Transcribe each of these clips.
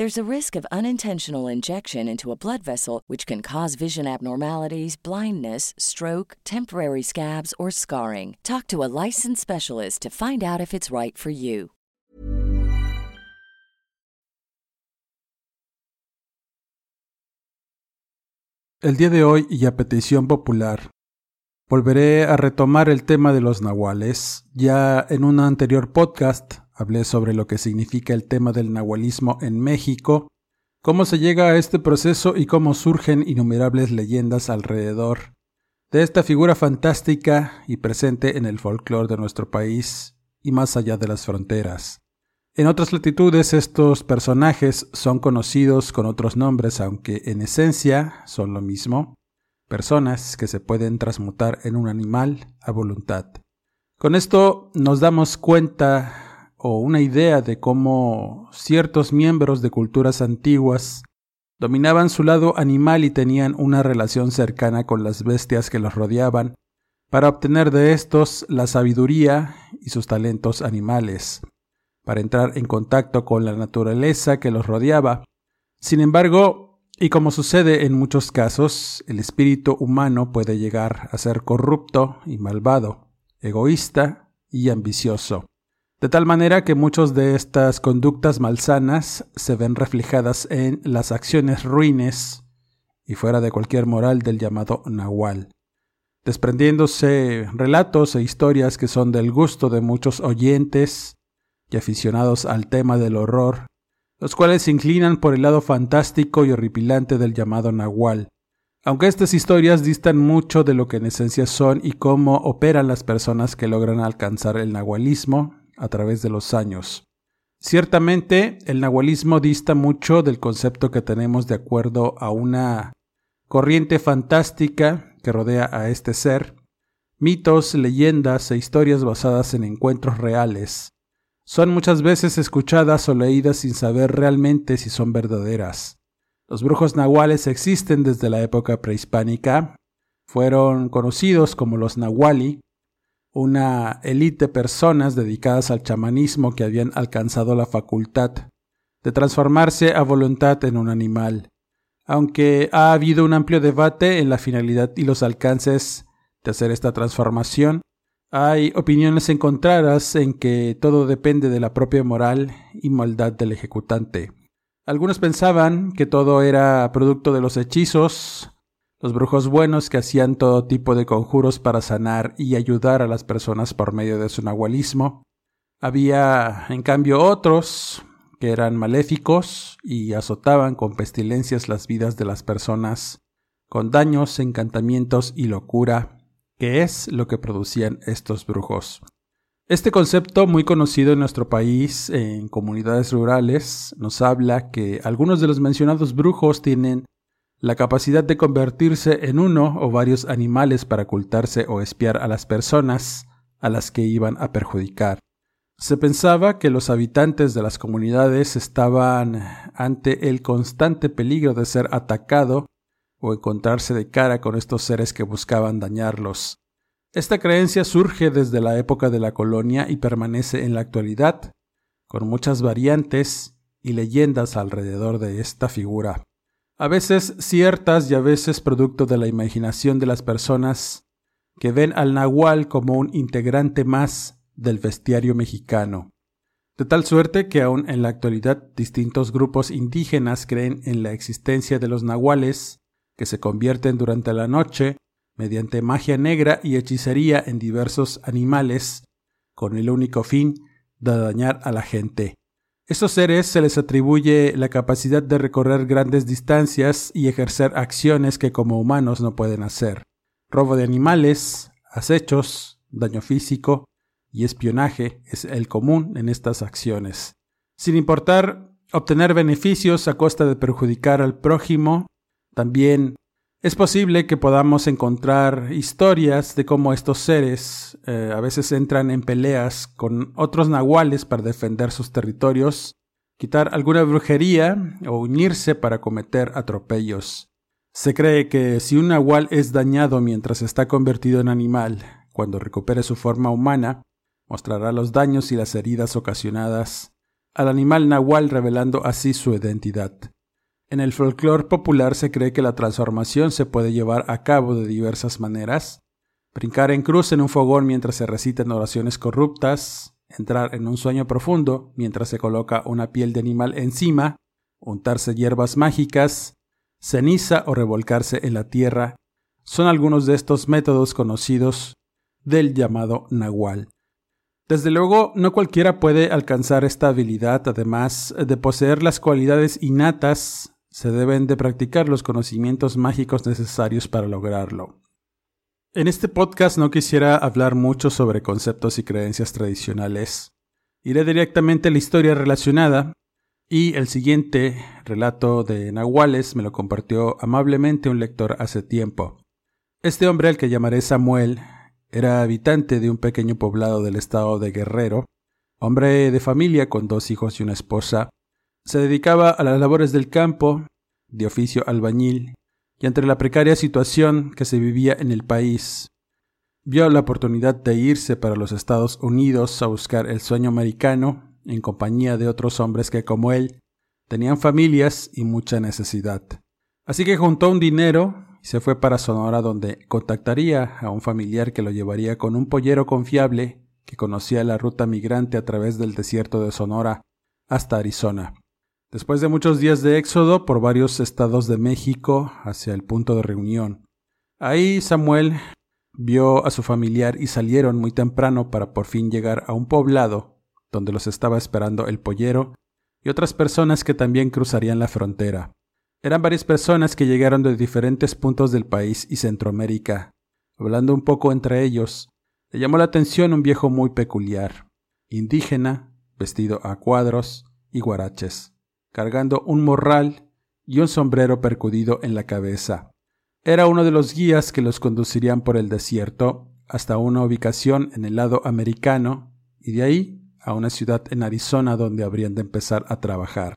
There's a risk of unintentional injection into a blood vessel, which can cause vision abnormalities, blindness, stroke, temporary scabs, or scarring. Talk to a licensed specialist to find out if it's right for you. El día de hoy, y a petición popular, volveré a retomar el tema de los nahuales. Ya en un anterior podcast hablé sobre lo que significa el tema del nahualismo en México, cómo se llega a este proceso y cómo surgen innumerables leyendas alrededor de esta figura fantástica y presente en el folclore de nuestro país y más allá de las fronteras. En otras latitudes estos personajes son conocidos con otros nombres, aunque en esencia son lo mismo, personas que se pueden transmutar en un animal a voluntad. Con esto nos damos cuenta o una idea de cómo ciertos miembros de culturas antiguas dominaban su lado animal y tenían una relación cercana con las bestias que los rodeaban, para obtener de estos la sabiduría y sus talentos animales, para entrar en contacto con la naturaleza que los rodeaba. Sin embargo, y como sucede en muchos casos, el espíritu humano puede llegar a ser corrupto y malvado, egoísta y ambicioso de tal manera que muchas de estas conductas malsanas se ven reflejadas en las acciones ruines y fuera de cualquier moral del llamado Nahual, desprendiéndose relatos e historias que son del gusto de muchos oyentes y aficionados al tema del horror, los cuales se inclinan por el lado fantástico y horripilante del llamado Nahual. Aunque estas historias distan mucho de lo que en esencia son y cómo operan las personas que logran alcanzar el nahualismo, a través de los años. Ciertamente, el nahualismo dista mucho del concepto que tenemos de acuerdo a una corriente fantástica que rodea a este ser, mitos, leyendas e historias basadas en encuentros reales. Son muchas veces escuchadas o leídas sin saber realmente si son verdaderas. Los brujos nahuales existen desde la época prehispánica, fueron conocidos como los nahuali, una élite de personas dedicadas al chamanismo que habían alcanzado la facultad de transformarse a voluntad en un animal, aunque ha habido un amplio debate en la finalidad y los alcances de hacer esta transformación, hay opiniones encontradas en que todo depende de la propia moral y maldad del ejecutante. Algunos pensaban que todo era producto de los hechizos, los brujos buenos que hacían todo tipo de conjuros para sanar y ayudar a las personas por medio de su nahualismo. Había, en cambio, otros que eran maléficos y azotaban con pestilencias las vidas de las personas, con daños, encantamientos y locura, que es lo que producían estos brujos. Este concepto, muy conocido en nuestro país en comunidades rurales, nos habla que algunos de los mencionados brujos tienen la capacidad de convertirse en uno o varios animales para ocultarse o espiar a las personas a las que iban a perjudicar. Se pensaba que los habitantes de las comunidades estaban ante el constante peligro de ser atacado o encontrarse de cara con estos seres que buscaban dañarlos. Esta creencia surge desde la época de la colonia y permanece en la actualidad, con muchas variantes y leyendas alrededor de esta figura a veces ciertas y a veces producto de la imaginación de las personas que ven al nahual como un integrante más del bestiario mexicano. De tal suerte que aún en la actualidad distintos grupos indígenas creen en la existencia de los nahuales, que se convierten durante la noche, mediante magia negra y hechicería en diversos animales, con el único fin de dañar a la gente. Estos seres se les atribuye la capacidad de recorrer grandes distancias y ejercer acciones que como humanos no pueden hacer. Robo de animales, acechos, daño físico y espionaje es el común en estas acciones. Sin importar obtener beneficios a costa de perjudicar al prójimo, también es posible que podamos encontrar historias de cómo estos seres eh, a veces entran en peleas con otros nahuales para defender sus territorios, quitar alguna brujería o unirse para cometer atropellos. Se cree que si un nahual es dañado mientras está convertido en animal, cuando recupere su forma humana, mostrará los daños y las heridas ocasionadas al animal nahual revelando así su identidad. En el folclore popular se cree que la transformación se puede llevar a cabo de diversas maneras. Brincar en cruz en un fogón mientras se recitan oraciones corruptas, entrar en un sueño profundo mientras se coloca una piel de animal encima, untarse hierbas mágicas, ceniza o revolcarse en la tierra, son algunos de estos métodos conocidos del llamado nahual. Desde luego, no cualquiera puede alcanzar esta habilidad, además de poseer las cualidades innatas se deben de practicar los conocimientos mágicos necesarios para lograrlo. En este podcast no quisiera hablar mucho sobre conceptos y creencias tradicionales. Iré directamente a la historia relacionada y el siguiente relato de Nahuales me lo compartió amablemente un lector hace tiempo. Este hombre al que llamaré Samuel era habitante de un pequeño poblado del estado de Guerrero, hombre de familia con dos hijos y una esposa, se dedicaba a las labores del campo, de oficio albañil, y entre la precaria situación que se vivía en el país, vio la oportunidad de irse para los Estados Unidos a buscar el sueño americano en compañía de otros hombres que como él tenían familias y mucha necesidad. Así que juntó un dinero y se fue para Sonora donde contactaría a un familiar que lo llevaría con un pollero confiable que conocía la ruta migrante a través del desierto de Sonora hasta Arizona. Después de muchos días de éxodo por varios estados de México hacia el punto de reunión, ahí Samuel vio a su familiar y salieron muy temprano para por fin llegar a un poblado donde los estaba esperando el pollero y otras personas que también cruzarían la frontera. Eran varias personas que llegaron de diferentes puntos del país y Centroamérica. Hablando un poco entre ellos, le llamó la atención un viejo muy peculiar, indígena, vestido a cuadros y guaraches cargando un morral y un sombrero percudido en la cabeza. Era uno de los guías que los conducirían por el desierto hasta una ubicación en el lado americano y de ahí a una ciudad en Arizona donde habrían de empezar a trabajar.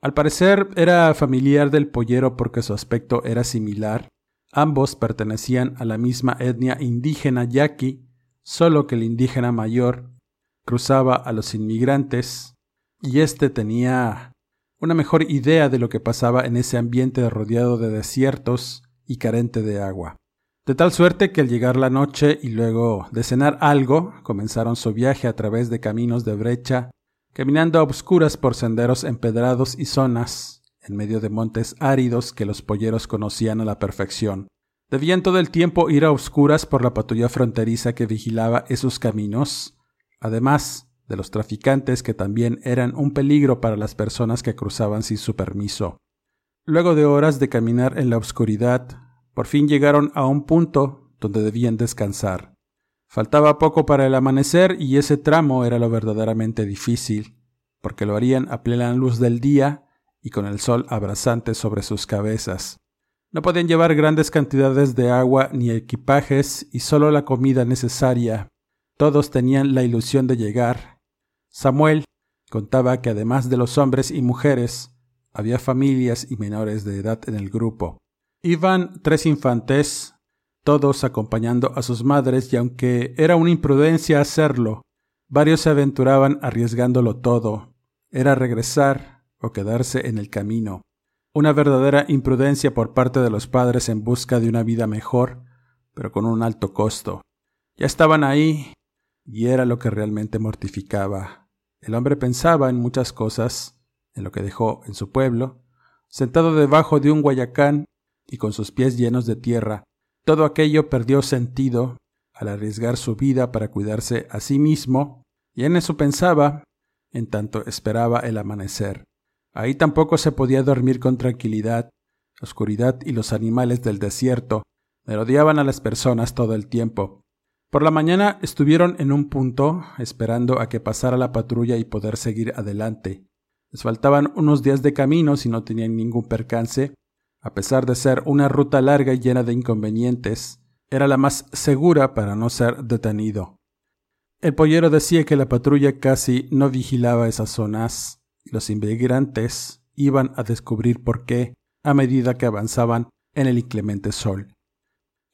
Al parecer era familiar del pollero porque su aspecto era similar. Ambos pertenecían a la misma etnia indígena yaqui, solo que el indígena mayor cruzaba a los inmigrantes y éste tenía una mejor idea de lo que pasaba en ese ambiente rodeado de desiertos y carente de agua. De tal suerte que al llegar la noche y luego de cenar algo, comenzaron su viaje a través de caminos de brecha, caminando a obscuras por senderos empedrados y zonas, en medio de montes áridos que los polleros conocían a la perfección. Debían todo el tiempo ir a oscuras por la patrulla fronteriza que vigilaba esos caminos. Además, de los traficantes que también eran un peligro para las personas que cruzaban sin su permiso. Luego de horas de caminar en la oscuridad, por fin llegaron a un punto donde debían descansar. Faltaba poco para el amanecer y ese tramo era lo verdaderamente difícil, porque lo harían a plena luz del día y con el sol abrasante sobre sus cabezas. No podían llevar grandes cantidades de agua ni equipajes y solo la comida necesaria. Todos tenían la ilusión de llegar, Samuel contaba que además de los hombres y mujeres, había familias y menores de edad en el grupo. Iban tres infantes, todos acompañando a sus madres, y aunque era una imprudencia hacerlo, varios se aventuraban arriesgándolo todo. Era regresar o quedarse en el camino. Una verdadera imprudencia por parte de los padres en busca de una vida mejor, pero con un alto costo. Ya estaban ahí, y era lo que realmente mortificaba. El hombre pensaba en muchas cosas, en lo que dejó en su pueblo, sentado debajo de un guayacán y con sus pies llenos de tierra. Todo aquello perdió sentido al arriesgar su vida para cuidarse a sí mismo, y en eso pensaba en tanto esperaba el amanecer. Ahí tampoco se podía dormir con tranquilidad. La oscuridad y los animales del desierto merodeaban a las personas todo el tiempo. Por la mañana estuvieron en un punto esperando a que pasara la patrulla y poder seguir adelante. Les faltaban unos días de camino si no tenían ningún percance. A pesar de ser una ruta larga y llena de inconvenientes, era la más segura para no ser detenido. El pollero decía que la patrulla casi no vigilaba esas zonas. Los inmigrantes iban a descubrir por qué a medida que avanzaban en el inclemente sol.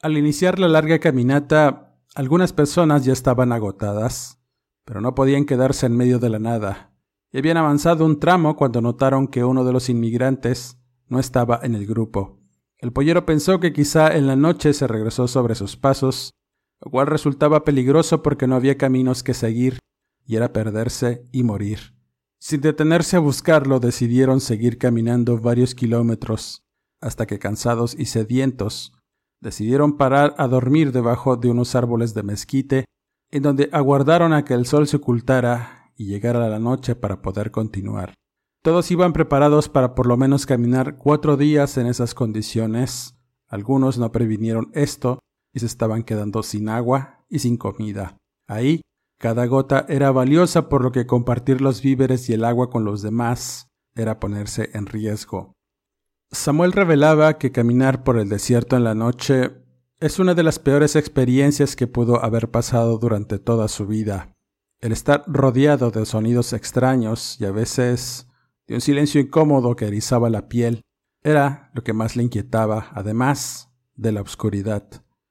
Al iniciar la larga caminata, algunas personas ya estaban agotadas, pero no podían quedarse en medio de la nada, y habían avanzado un tramo cuando notaron que uno de los inmigrantes no estaba en el grupo. El pollero pensó que quizá en la noche se regresó sobre sus pasos, lo cual resultaba peligroso porque no había caminos que seguir, y era perderse y morir. Sin detenerse a buscarlo, decidieron seguir caminando varios kilómetros, hasta que cansados y sedientos, decidieron parar a dormir debajo de unos árboles de mezquite, en donde aguardaron a que el sol se ocultara y llegara la noche para poder continuar. Todos iban preparados para por lo menos caminar cuatro días en esas condiciones. Algunos no previnieron esto y se estaban quedando sin agua y sin comida. Ahí, cada gota era valiosa por lo que compartir los víveres y el agua con los demás era ponerse en riesgo. Samuel revelaba que caminar por el desierto en la noche es una de las peores experiencias que pudo haber pasado durante toda su vida. El estar rodeado de sonidos extraños y a veces de un silencio incómodo que erizaba la piel, era lo que más le inquietaba, además de la oscuridad.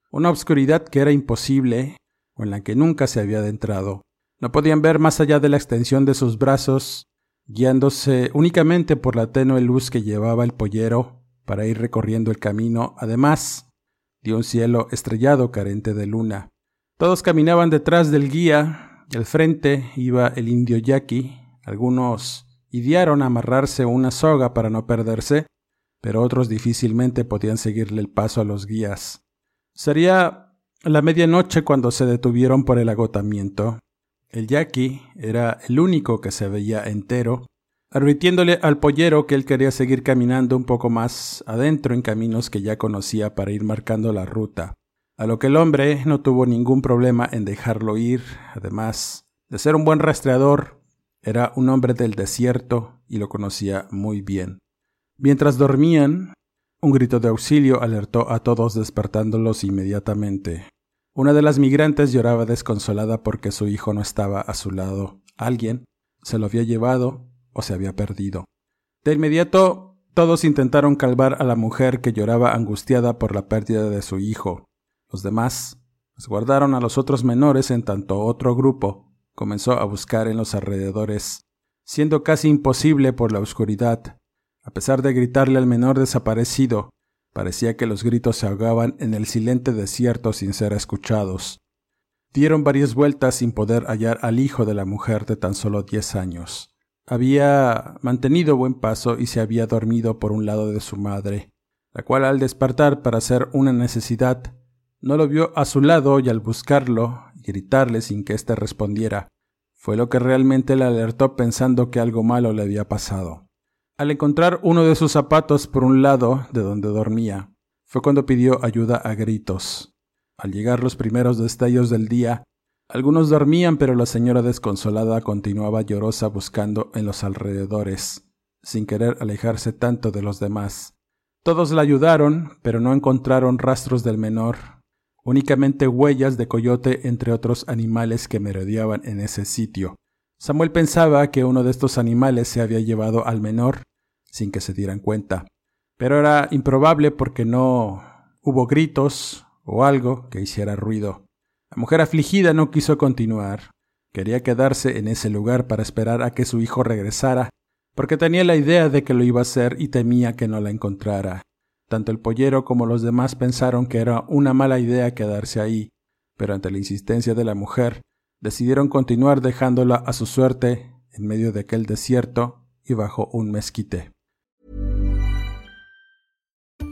Una oscuridad que era imposible o en la que nunca se había adentrado. No podían ver más allá de la extensión de sus brazos, guiándose únicamente por la tenue luz que llevaba el pollero para ir recorriendo el camino, además de un cielo estrellado carente de luna. Todos caminaban detrás del guía y al frente iba el indio yaqui, algunos idearon amarrarse una soga para no perderse, pero otros difícilmente podían seguirle el paso a los guías. Sería la medianoche cuando se detuvieron por el agotamiento. El yaqui era el único que se veía entero, advirtiéndole al pollero que él quería seguir caminando un poco más adentro en caminos que ya conocía para ir marcando la ruta, a lo que el hombre no tuvo ningún problema en dejarlo ir, además de ser un buen rastreador, era un hombre del desierto y lo conocía muy bien. Mientras dormían, un grito de auxilio alertó a todos despertándolos inmediatamente. Una de las migrantes lloraba desconsolada porque su hijo no estaba a su lado. Alguien se lo había llevado o se había perdido. De inmediato, todos intentaron calmar a la mujer que lloraba angustiada por la pérdida de su hijo. Los demás guardaron a los otros menores en tanto otro grupo comenzó a buscar en los alrededores, siendo casi imposible por la oscuridad. A pesar de gritarle al menor desaparecido, parecía que los gritos se ahogaban en el silente desierto sin ser escuchados. Dieron varias vueltas sin poder hallar al hijo de la mujer de tan solo diez años. Había mantenido buen paso y se había dormido por un lado de su madre, la cual al despertar para hacer una necesidad, no lo vio a su lado y al buscarlo gritarle sin que éste respondiera. Fue lo que realmente le alertó pensando que algo malo le había pasado. Al encontrar uno de sus zapatos por un lado de donde dormía, fue cuando pidió ayuda a gritos. Al llegar los primeros destellos del día, algunos dormían, pero la señora desconsolada continuaba llorosa buscando en los alrededores, sin querer alejarse tanto de los demás. Todos la ayudaron, pero no encontraron rastros del menor, únicamente huellas de coyote entre otros animales que merodeaban en ese sitio. Samuel pensaba que uno de estos animales se había llevado al menor sin que se dieran cuenta, pero era improbable porque no hubo gritos o algo que hiciera ruido. La mujer afligida no quiso continuar. Quería quedarse en ese lugar para esperar a que su hijo regresara, porque tenía la idea de que lo iba a hacer y temía que no la encontrara. Tanto el pollero como los demás pensaron que era una mala idea quedarse ahí, pero ante la insistencia de la mujer, decidieron continuar dejándola a su suerte en medio de aquel desierto y bajo un mezquite.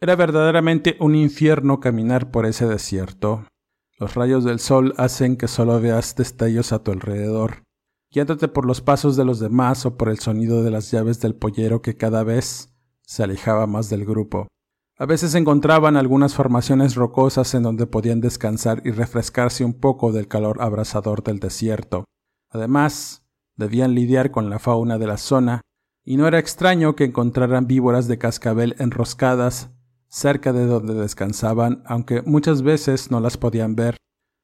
Era verdaderamente un infierno caminar por ese desierto. Los rayos del sol hacen que solo veas destellos a tu alrededor, guiándote por los pasos de los demás o por el sonido de las llaves del pollero que cada vez se alejaba más del grupo. A veces encontraban algunas formaciones rocosas en donde podían descansar y refrescarse un poco del calor abrasador del desierto. Además, debían lidiar con la fauna de la zona, y no era extraño que encontraran víboras de cascabel enroscadas cerca de donde descansaban, aunque muchas veces no las podían ver,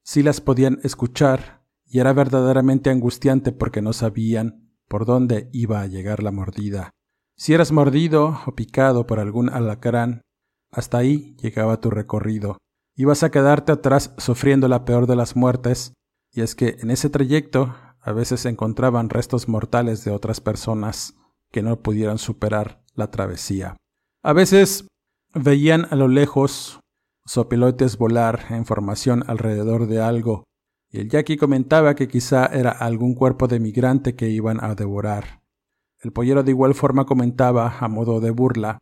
sí las podían escuchar, y era verdaderamente angustiante porque no sabían por dónde iba a llegar la mordida. Si eras mordido o picado por algún alacrán, hasta ahí llegaba tu recorrido. Ibas a quedarte atrás sufriendo la peor de las muertes, y es que en ese trayecto a veces encontraban restos mortales de otras personas que no pudieran superar la travesía. A veces veían a lo lejos sopilotes volar en formación alrededor de algo, y el Jackie comentaba que quizá era algún cuerpo de migrante que iban a devorar. El pollero de igual forma comentaba, a modo de burla,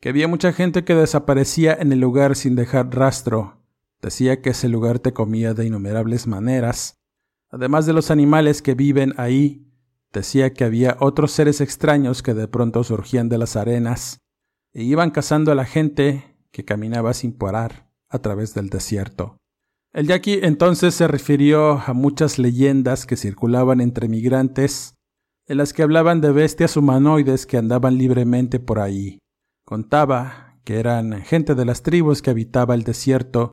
que había mucha gente que desaparecía en el lugar sin dejar rastro. Decía que ese lugar te comía de innumerables maneras. Además de los animales que viven ahí, decía que había otros seres extraños que de pronto surgían de las arenas e iban cazando a la gente que caminaba sin parar a través del desierto. El yaqui entonces se refirió a muchas leyendas que circulaban entre migrantes, en las que hablaban de bestias humanoides que andaban libremente por ahí. Contaba que eran gente de las tribus que habitaba el desierto,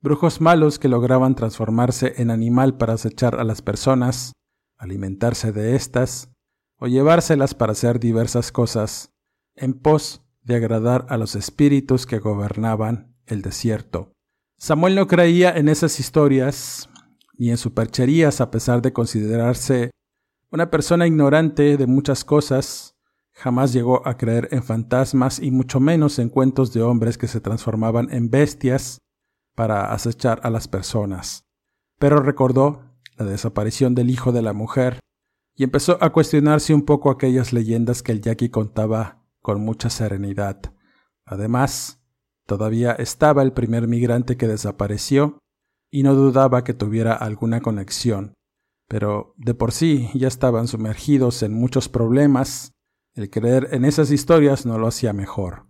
brujos malos que lograban transformarse en animal para acechar a las personas, alimentarse de éstas, o llevárselas para hacer diversas cosas, en pos de agradar a los espíritus que gobernaban el desierto. Samuel no creía en esas historias ni en supercherías a pesar de considerarse una persona ignorante de muchas cosas, jamás llegó a creer en fantasmas y mucho menos en cuentos de hombres que se transformaban en bestias para acechar a las personas. Pero recordó la desaparición del hijo de la mujer y empezó a cuestionarse un poco aquellas leyendas que el Jackie contaba con mucha serenidad. Además, todavía estaba el primer migrante que desapareció y no dudaba que tuviera alguna conexión, pero de por sí ya estaban sumergidos en muchos problemas, el creer en esas historias no lo hacía mejor.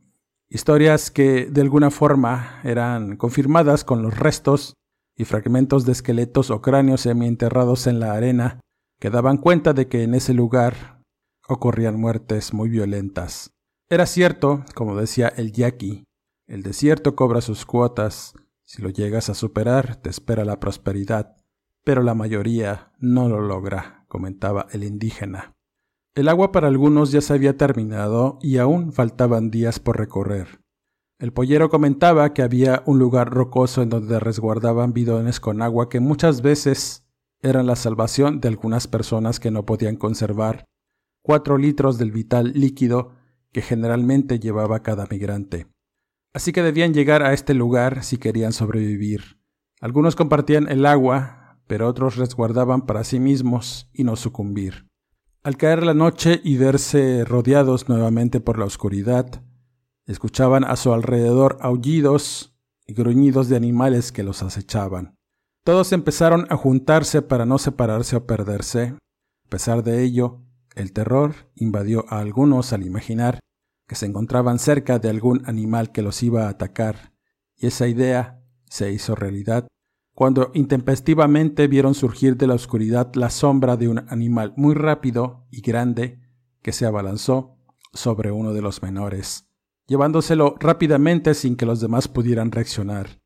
Historias que de alguna forma eran confirmadas con los restos y fragmentos de esqueletos o cráneos semienterrados en la arena que daban cuenta de que en ese lugar ocurrían muertes muy violentas. Era cierto, como decía el yaqui, el desierto cobra sus cuotas, si lo llegas a superar te espera la prosperidad, pero la mayoría no lo logra, comentaba el indígena. El agua para algunos ya se había terminado y aún faltaban días por recorrer. El pollero comentaba que había un lugar rocoso en donde resguardaban bidones con agua que muchas veces eran la salvación de algunas personas que no podían conservar cuatro litros del vital líquido que generalmente llevaba cada migrante. Así que debían llegar a este lugar si querían sobrevivir. Algunos compartían el agua, pero otros resguardaban para sí mismos y no sucumbir. Al caer la noche y verse rodeados nuevamente por la oscuridad, escuchaban a su alrededor aullidos y gruñidos de animales que los acechaban. Todos empezaron a juntarse para no separarse o perderse, pesar de ello, el terror invadió a algunos al imaginar que se encontraban cerca de algún animal que los iba a atacar, y esa idea se hizo realidad cuando intempestivamente vieron surgir de la oscuridad la sombra de un animal muy rápido y grande que se abalanzó sobre uno de los menores, llevándoselo rápidamente sin que los demás pudieran reaccionar.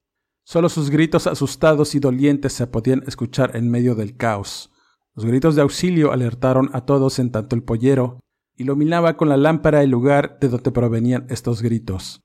Solo sus gritos asustados y dolientes se podían escuchar en medio del caos. Los gritos de auxilio alertaron a todos en tanto el pollero iluminaba con la lámpara el lugar de donde provenían estos gritos.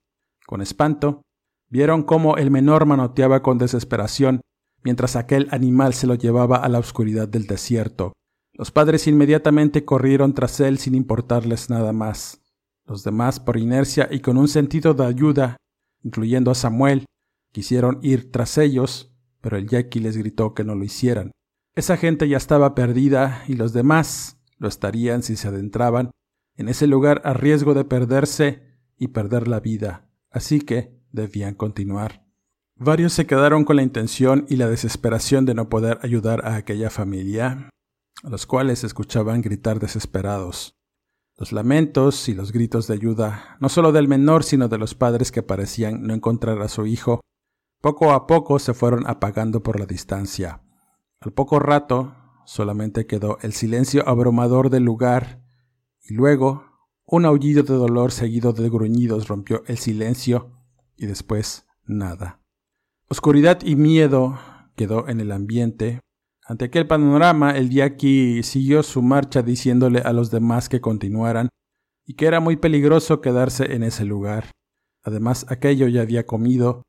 Con espanto, vieron cómo el menor manoteaba con desesperación mientras aquel animal se lo llevaba a la oscuridad del desierto. Los padres inmediatamente corrieron tras él sin importarles nada más. Los demás, por inercia y con un sentido de ayuda, incluyendo a Samuel, quisieron ir tras ellos, pero el Jackie les gritó que no lo hicieran. Esa gente ya estaba perdida y los demás lo estarían si se adentraban en ese lugar a riesgo de perderse y perder la vida, así que debían continuar. Varios se quedaron con la intención y la desesperación de no poder ayudar a aquella familia, a los cuales escuchaban gritar desesperados. Los lamentos y los gritos de ayuda, no solo del menor, sino de los padres que parecían no encontrar a su hijo, poco a poco se fueron apagando por la distancia. Al poco rato solamente quedó el silencio abrumador del lugar y luego un aullido de dolor seguido de gruñidos rompió el silencio y después nada. Oscuridad y miedo quedó en el ambiente. Ante aquel panorama, el yaqui siguió su marcha diciéndole a los demás que continuaran y que era muy peligroso quedarse en ese lugar. Además, aquello ya había comido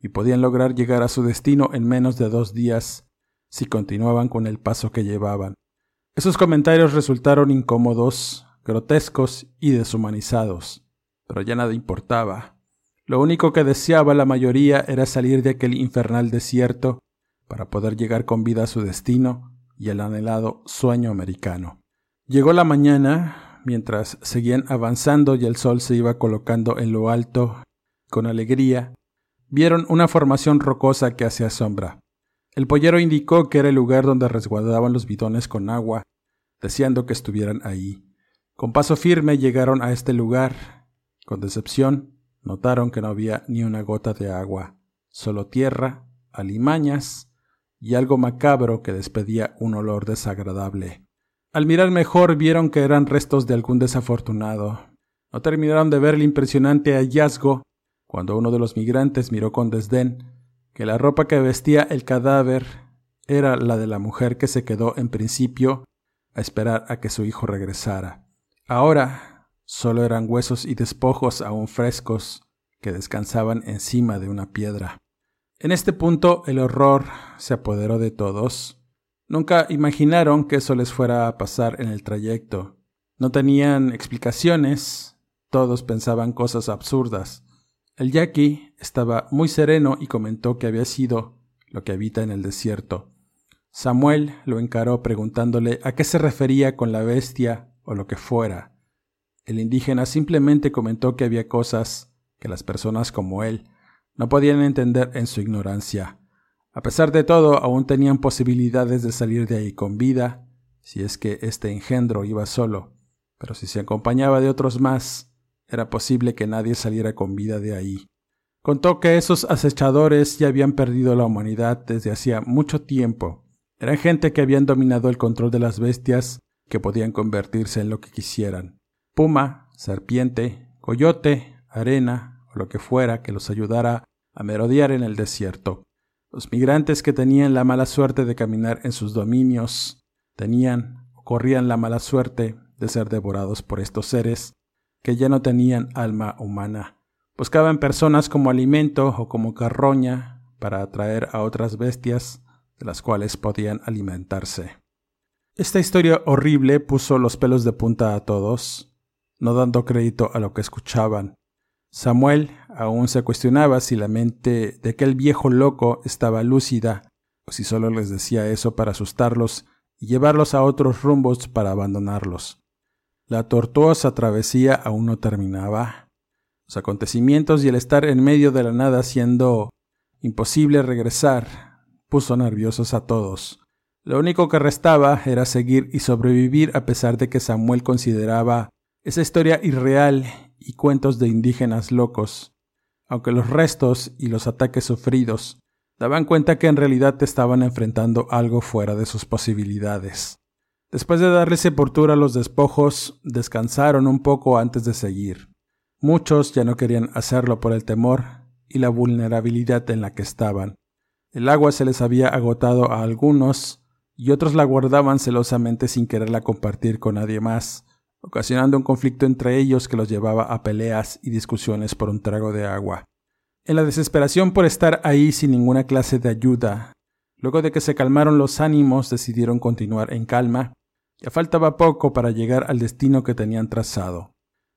y podían lograr llegar a su destino en menos de dos días si continuaban con el paso que llevaban. Esos comentarios resultaron incómodos, grotescos y deshumanizados, pero ya nada importaba. Lo único que deseaba la mayoría era salir de aquel infernal desierto para poder llegar con vida a su destino y el anhelado sueño americano. Llegó la mañana, mientras seguían avanzando y el sol se iba colocando en lo alto, con alegría, vieron una formación rocosa que hacía sombra. El pollero indicó que era el lugar donde resguardaban los bidones con agua, deseando que estuvieran ahí. Con paso firme llegaron a este lugar. Con decepción, notaron que no había ni una gota de agua, solo tierra, alimañas y algo macabro que despedía un olor desagradable. Al mirar mejor vieron que eran restos de algún desafortunado. No terminaron de ver el impresionante hallazgo cuando uno de los migrantes miró con desdén que la ropa que vestía el cadáver era la de la mujer que se quedó en principio a esperar a que su hijo regresara. Ahora solo eran huesos y despojos aún frescos que descansaban encima de una piedra. En este punto el horror se apoderó de todos. Nunca imaginaron que eso les fuera a pasar en el trayecto. No tenían explicaciones, todos pensaban cosas absurdas. El yaqui estaba muy sereno y comentó que había sido lo que habita en el desierto. Samuel lo encaró preguntándole a qué se refería con la bestia o lo que fuera. El indígena simplemente comentó que había cosas que las personas como él no podían entender en su ignorancia. A pesar de todo, aún tenían posibilidades de salir de ahí con vida, si es que este engendro iba solo, pero si se acompañaba de otros más, era posible que nadie saliera con vida de ahí. Contó que esos acechadores ya habían perdido la humanidad desde hacía mucho tiempo. Eran gente que habían dominado el control de las bestias que podían convertirse en lo que quisieran. Puma, serpiente, coyote, arena o lo que fuera que los ayudara a merodear en el desierto. Los migrantes que tenían la mala suerte de caminar en sus dominios tenían o corrían la mala suerte de ser devorados por estos seres que ya no tenían alma humana. Buscaban personas como alimento o como carroña para atraer a otras bestias de las cuales podían alimentarse. Esta historia horrible puso los pelos de punta a todos, no dando crédito a lo que escuchaban. Samuel aún se cuestionaba si la mente de aquel viejo loco estaba lúcida o si solo les decía eso para asustarlos y llevarlos a otros rumbos para abandonarlos. La tortuosa travesía aún no terminaba. Los acontecimientos y el estar en medio de la nada siendo imposible regresar puso nerviosos a todos. Lo único que restaba era seguir y sobrevivir a pesar de que Samuel consideraba esa historia irreal y cuentos de indígenas locos, aunque los restos y los ataques sufridos daban cuenta que en realidad estaban enfrentando algo fuera de sus posibilidades. Después de darle sepultura a los despojos, descansaron un poco antes de seguir. Muchos ya no querían hacerlo por el temor y la vulnerabilidad en la que estaban. El agua se les había agotado a algunos y otros la guardaban celosamente sin quererla compartir con nadie más, ocasionando un conflicto entre ellos que los llevaba a peleas y discusiones por un trago de agua. En la desesperación por estar ahí sin ninguna clase de ayuda, luego de que se calmaron los ánimos decidieron continuar en calma, ya faltaba poco para llegar al destino que tenían trazado.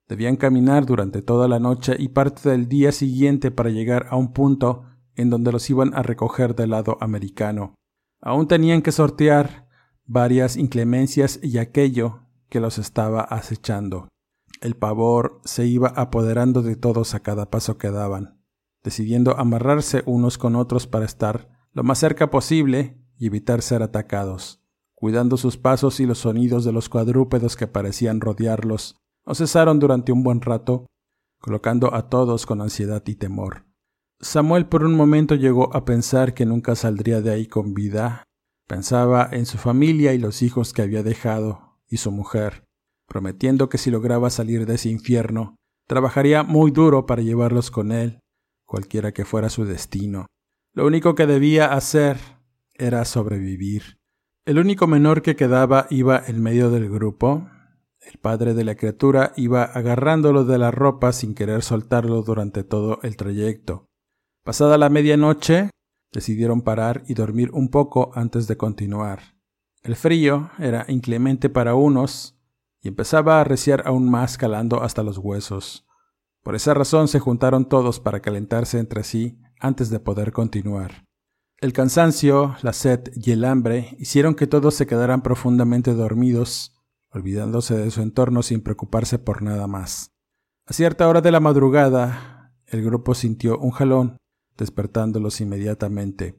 Debían caminar durante toda la noche y parte del día siguiente para llegar a un punto en donde los iban a recoger del lado americano. Aún tenían que sortear varias inclemencias y aquello que los estaba acechando. El pavor se iba apoderando de todos a cada paso que daban, decidiendo amarrarse unos con otros para estar lo más cerca posible y evitar ser atacados. Cuidando sus pasos y los sonidos de los cuadrúpedos que parecían rodearlos, no cesaron durante un buen rato, colocando a todos con ansiedad y temor. Samuel por un momento llegó a pensar que nunca saldría de ahí con vida. Pensaba en su familia y los hijos que había dejado, y su mujer, prometiendo que si lograba salir de ese infierno, trabajaría muy duro para llevarlos con él, cualquiera que fuera su destino. Lo único que debía hacer era sobrevivir. El único menor que quedaba iba en medio del grupo. El padre de la criatura iba agarrándolo de la ropa sin querer soltarlo durante todo el trayecto. Pasada la medianoche, decidieron parar y dormir un poco antes de continuar. El frío era inclemente para unos y empezaba a arreciar aún más calando hasta los huesos. Por esa razón se juntaron todos para calentarse entre sí antes de poder continuar. El cansancio, la sed y el hambre hicieron que todos se quedaran profundamente dormidos, olvidándose de su entorno sin preocuparse por nada más. A cierta hora de la madrugada, el grupo sintió un jalón despertándolos inmediatamente.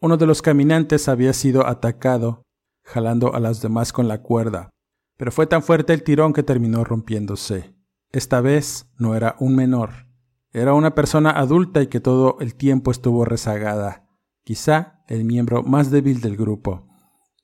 Uno de los caminantes había sido atacado, jalando a las demás con la cuerda, pero fue tan fuerte el tirón que terminó rompiéndose. Esta vez no era un menor, era una persona adulta y que todo el tiempo estuvo rezagada, quizá el miembro más débil del grupo.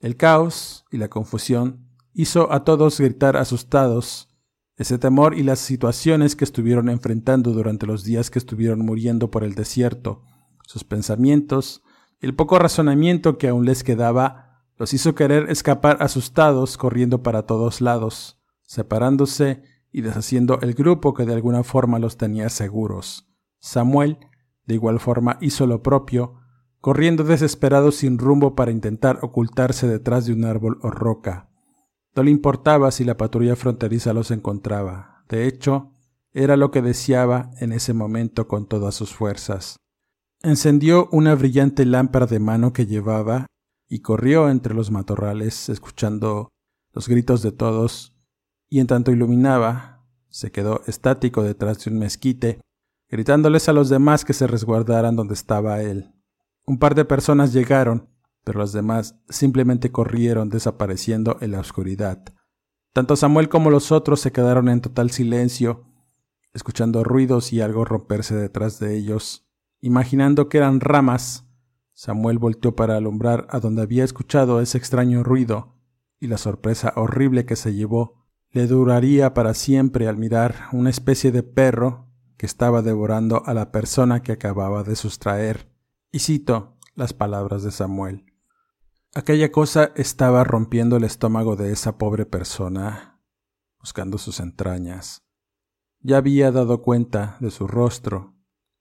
El caos y la confusión hizo a todos gritar asustados. Ese temor y las situaciones que estuvieron enfrentando durante los días que estuvieron muriendo por el desierto, sus pensamientos el poco razonamiento que aún les quedaba, los hizo querer escapar asustados corriendo para todos lados, separándose y deshaciendo el grupo que de alguna forma los tenía seguros. Samuel, de igual forma, hizo lo propio, corriendo desesperado sin rumbo para intentar ocultarse detrás de un árbol o roca. No le importaba si la patrulla fronteriza los encontraba. De hecho, era lo que deseaba en ese momento con todas sus fuerzas. Encendió una brillante lámpara de mano que llevaba y corrió entre los matorrales, escuchando los gritos de todos, y en tanto iluminaba, se quedó estático detrás de un mezquite, gritándoles a los demás que se resguardaran donde estaba él. Un par de personas llegaron, pero los demás simplemente corrieron desapareciendo en la oscuridad. Tanto Samuel como los otros se quedaron en total silencio, escuchando ruidos y algo romperse detrás de ellos. Imaginando que eran ramas, Samuel volteó para alumbrar a donde había escuchado ese extraño ruido, y la sorpresa horrible que se llevó le duraría para siempre al mirar una especie de perro que estaba devorando a la persona que acababa de sustraer. Y cito las palabras de Samuel. Aquella cosa estaba rompiendo el estómago de esa pobre persona, buscando sus entrañas. Ya había dado cuenta de su rostro.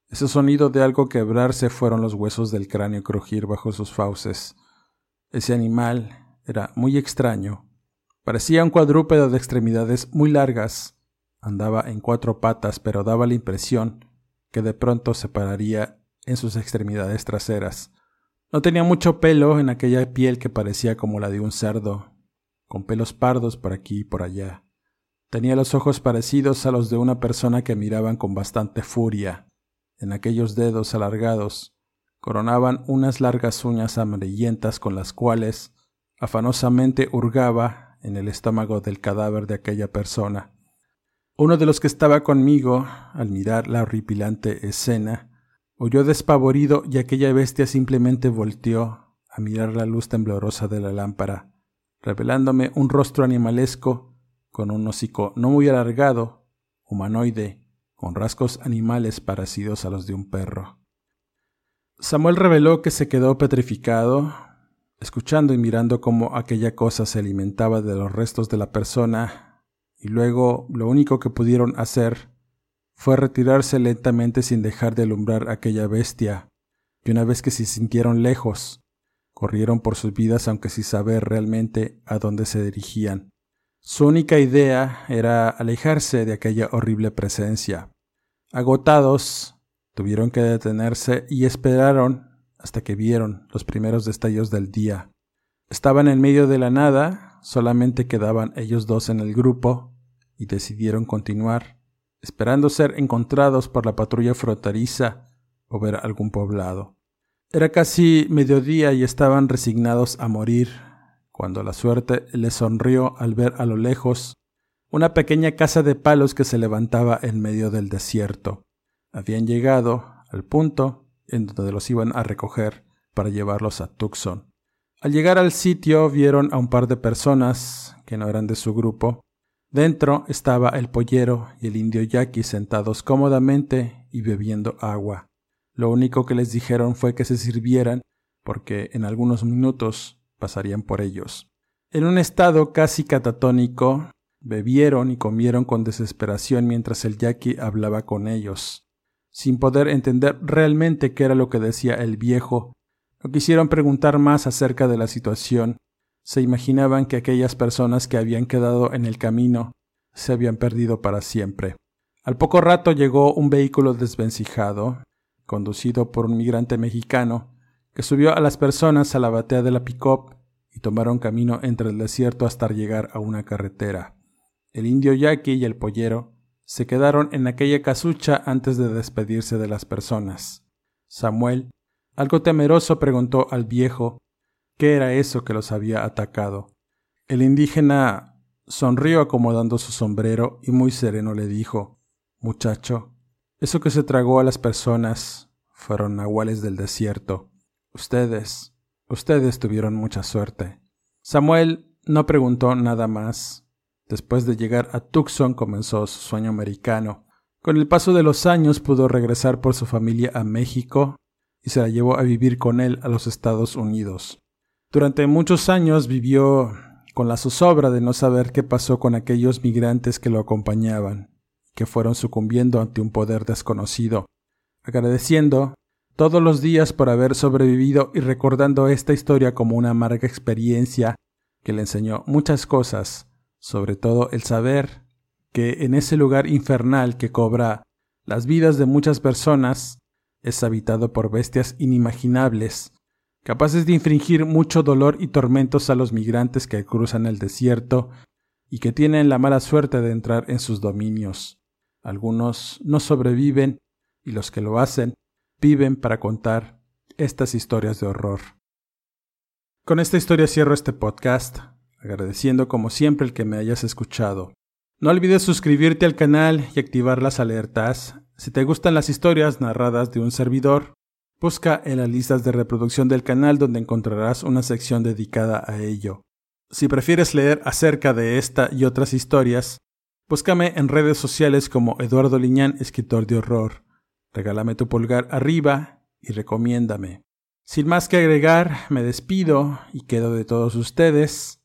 Ese sonido de algo quebrarse fueron los huesos del cráneo crujir bajo sus fauces. Ese animal era muy extraño. Parecía un cuadrúpedo de extremidades muy largas. Andaba en cuatro patas, pero daba la impresión que de pronto se pararía en sus extremidades traseras. No tenía mucho pelo en aquella piel que parecía como la de un cerdo, con pelos pardos por aquí y por allá. Tenía los ojos parecidos a los de una persona que miraban con bastante furia. En aquellos dedos alargados coronaban unas largas uñas amarillentas con las cuales afanosamente hurgaba en el estómago del cadáver de aquella persona. Uno de los que estaba conmigo, al mirar la horripilante escena, huyó despavorido y aquella bestia simplemente volteó a mirar la luz temblorosa de la lámpara, revelándome un rostro animalesco con un hocico no muy alargado, humanoide, con rasgos animales parecidos a los de un perro. Samuel reveló que se quedó petrificado, escuchando y mirando cómo aquella cosa se alimentaba de los restos de la persona, y luego lo único que pudieron hacer fue retirarse lentamente sin dejar de alumbrar aquella bestia, y una vez que se sintieron lejos, corrieron por sus vidas aunque sin saber realmente a dónde se dirigían. Su única idea era alejarse de aquella horrible presencia. Agotados, Tuvieron que detenerse y esperaron hasta que vieron los primeros destellos del día. Estaban en medio de la nada, solamente quedaban ellos dos en el grupo, y decidieron continuar, esperando ser encontrados por la patrulla fronteriza o ver algún poblado. Era casi mediodía y estaban resignados a morir, cuando la suerte les sonrió al ver a lo lejos una pequeña casa de palos que se levantaba en medio del desierto habían llegado al punto en donde los iban a recoger para llevarlos a Tucson. Al llegar al sitio vieron a un par de personas que no eran de su grupo. Dentro estaba el pollero y el indio yaqui sentados cómodamente y bebiendo agua. Lo único que les dijeron fue que se sirvieran porque en algunos minutos pasarían por ellos. En un estado casi catatónico, bebieron y comieron con desesperación mientras el yaqui hablaba con ellos sin poder entender realmente qué era lo que decía el viejo. No quisieron preguntar más acerca de la situación. Se imaginaban que aquellas personas que habían quedado en el camino se habían perdido para siempre. Al poco rato llegó un vehículo desvencijado, conducido por un migrante mexicano, que subió a las personas a la batea de la pick-up y tomaron camino entre el desierto hasta llegar a una carretera. El indio yaqui y el pollero se quedaron en aquella casucha antes de despedirse de las personas. Samuel, algo temeroso, preguntó al viejo qué era eso que los había atacado. El indígena sonrió acomodando su sombrero y muy sereno le dijo Muchacho, eso que se tragó a las personas fueron nahuales del desierto. Ustedes, ustedes tuvieron mucha suerte. Samuel no preguntó nada más. Después de llegar a Tucson comenzó su sueño americano. Con el paso de los años pudo regresar por su familia a México y se la llevó a vivir con él a los Estados Unidos. Durante muchos años vivió con la zozobra de no saber qué pasó con aquellos migrantes que lo acompañaban, que fueron sucumbiendo ante un poder desconocido, agradeciendo todos los días por haber sobrevivido y recordando esta historia como una amarga experiencia que le enseñó muchas cosas sobre todo el saber que en ese lugar infernal que cobra las vidas de muchas personas es habitado por bestias inimaginables, capaces de infringir mucho dolor y tormentos a los migrantes que cruzan el desierto y que tienen la mala suerte de entrar en sus dominios. Algunos no sobreviven y los que lo hacen viven para contar estas historias de horror. Con esta historia cierro este podcast agradeciendo como siempre el que me hayas escuchado. No olvides suscribirte al canal y activar las alertas. Si te gustan las historias narradas de un servidor, busca en las listas de reproducción del canal donde encontrarás una sección dedicada a ello. Si prefieres leer acerca de esta y otras historias, búscame en redes sociales como Eduardo Liñán, escritor de horror. Regálame tu pulgar arriba y recomiéndame. Sin más que agregar, me despido y quedo de todos ustedes